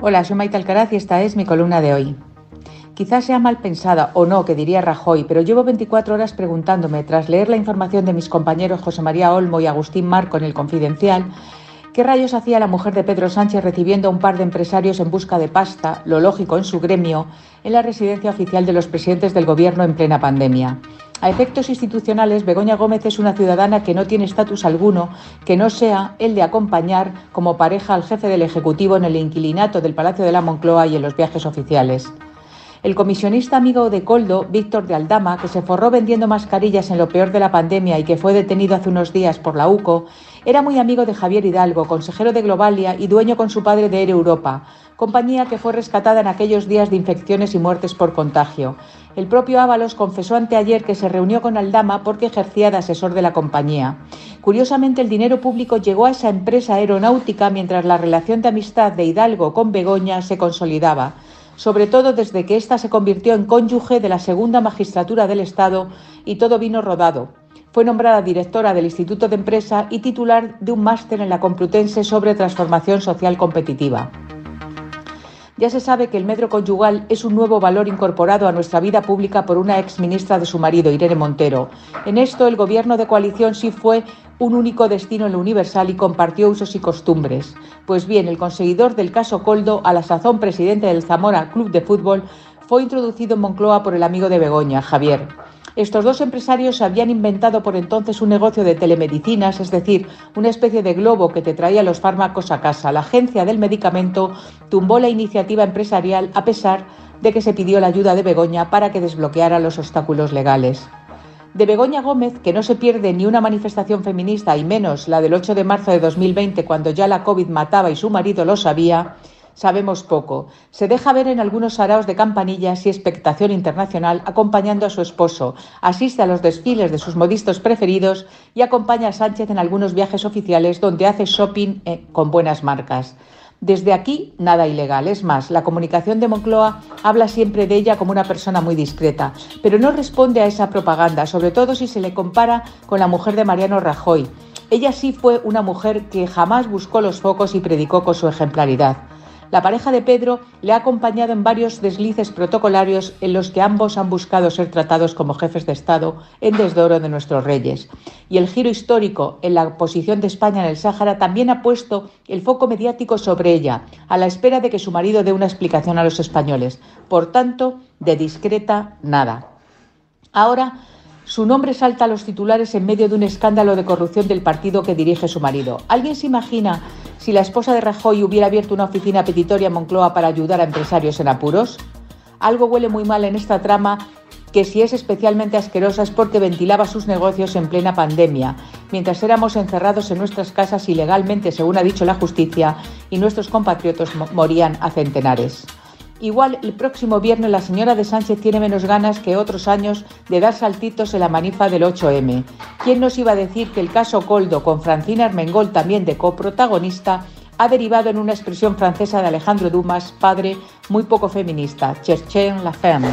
Hola, soy Maite Alcaraz y esta es mi columna de hoy. Quizás sea mal pensada o no, que diría Rajoy, pero llevo 24 horas preguntándome, tras leer la información de mis compañeros José María Olmo y Agustín Marco en el Confidencial, ¿Qué rayos hacía la mujer de Pedro Sánchez recibiendo a un par de empresarios en busca de pasta, lo lógico en su gremio, en la residencia oficial de los presidentes del Gobierno en plena pandemia? A efectos institucionales, Begoña Gómez es una ciudadana que no tiene estatus alguno que no sea el de acompañar como pareja al jefe del Ejecutivo en el inquilinato del Palacio de la Moncloa y en los viajes oficiales. El comisionista amigo de Coldo, Víctor de Aldama, que se forró vendiendo mascarillas en lo peor de la pandemia y que fue detenido hace unos días por la UCO, era muy amigo de Javier Hidalgo, consejero de Globalia y dueño con su padre de Air Europa, compañía que fue rescatada en aquellos días de infecciones y muertes por contagio. El propio Ábalos confesó anteayer que se reunió con Aldama porque ejercía de asesor de la compañía. Curiosamente, el dinero público llegó a esa empresa aeronáutica mientras la relación de amistad de Hidalgo con Begoña se consolidaba sobre todo desde que ésta se convirtió en cónyuge de la segunda magistratura del Estado y todo vino rodado. Fue nombrada directora del Instituto de Empresa y titular de un máster en la Complutense sobre transformación social competitiva. Ya se sabe que el medro conyugal es un nuevo valor incorporado a nuestra vida pública por una ex ministra de su marido, Irene Montero. En esto, el gobierno de coalición sí fue un único destino en lo universal y compartió usos y costumbres. Pues bien, el conseguidor del caso Coldo, a la sazón presidente del Zamora Club de Fútbol, fue introducido en Moncloa por el amigo de Begoña, Javier. Estos dos empresarios habían inventado por entonces un negocio de telemedicinas, es decir, una especie de globo que te traía los fármacos a casa. La agencia del medicamento tumbó la iniciativa empresarial a pesar de que se pidió la ayuda de Begoña para que desbloqueara los obstáculos legales. De Begoña Gómez, que no se pierde ni una manifestación feminista y menos la del 8 de marzo de 2020 cuando ya la COVID mataba y su marido lo sabía, sabemos poco. Se deja ver en algunos araos de campanillas y expectación internacional acompañando a su esposo, asiste a los desfiles de sus modistos preferidos y acompaña a Sánchez en algunos viajes oficiales donde hace shopping eh, con buenas marcas. Desde aquí, nada ilegal. Es más, la comunicación de Moncloa habla siempre de ella como una persona muy discreta, pero no responde a esa propaganda, sobre todo si se le compara con la mujer de Mariano Rajoy. Ella sí fue una mujer que jamás buscó los focos y predicó con su ejemplaridad. La pareja de Pedro le ha acompañado en varios deslices protocolarios en los que ambos han buscado ser tratados como jefes de Estado en desdoro de nuestros reyes. Y el giro histórico en la posición de España en el Sáhara también ha puesto el foco mediático sobre ella, a la espera de que su marido dé una explicación a los españoles. Por tanto, de discreta, nada. Ahora su nombre salta a los titulares en medio de un escándalo de corrupción del partido que dirige su marido. ¿Alguien se imagina si la esposa de Rajoy hubiera abierto una oficina petitoria en Moncloa para ayudar a empresarios en apuros? Algo huele muy mal en esta trama que si es especialmente asquerosa es porque ventilaba sus negocios en plena pandemia, mientras éramos encerrados en nuestras casas ilegalmente, según ha dicho la justicia, y nuestros compatriotas morían a centenares. Igual el próximo viernes la señora de Sánchez tiene menos ganas que otros años de dar saltitos en la manifa del 8M. ¿Quién nos iba a decir que el caso Coldo con Francina Armengol también de coprotagonista ha derivado en una expresión francesa de Alejandro Dumas, padre muy poco feminista, cherchen la femme?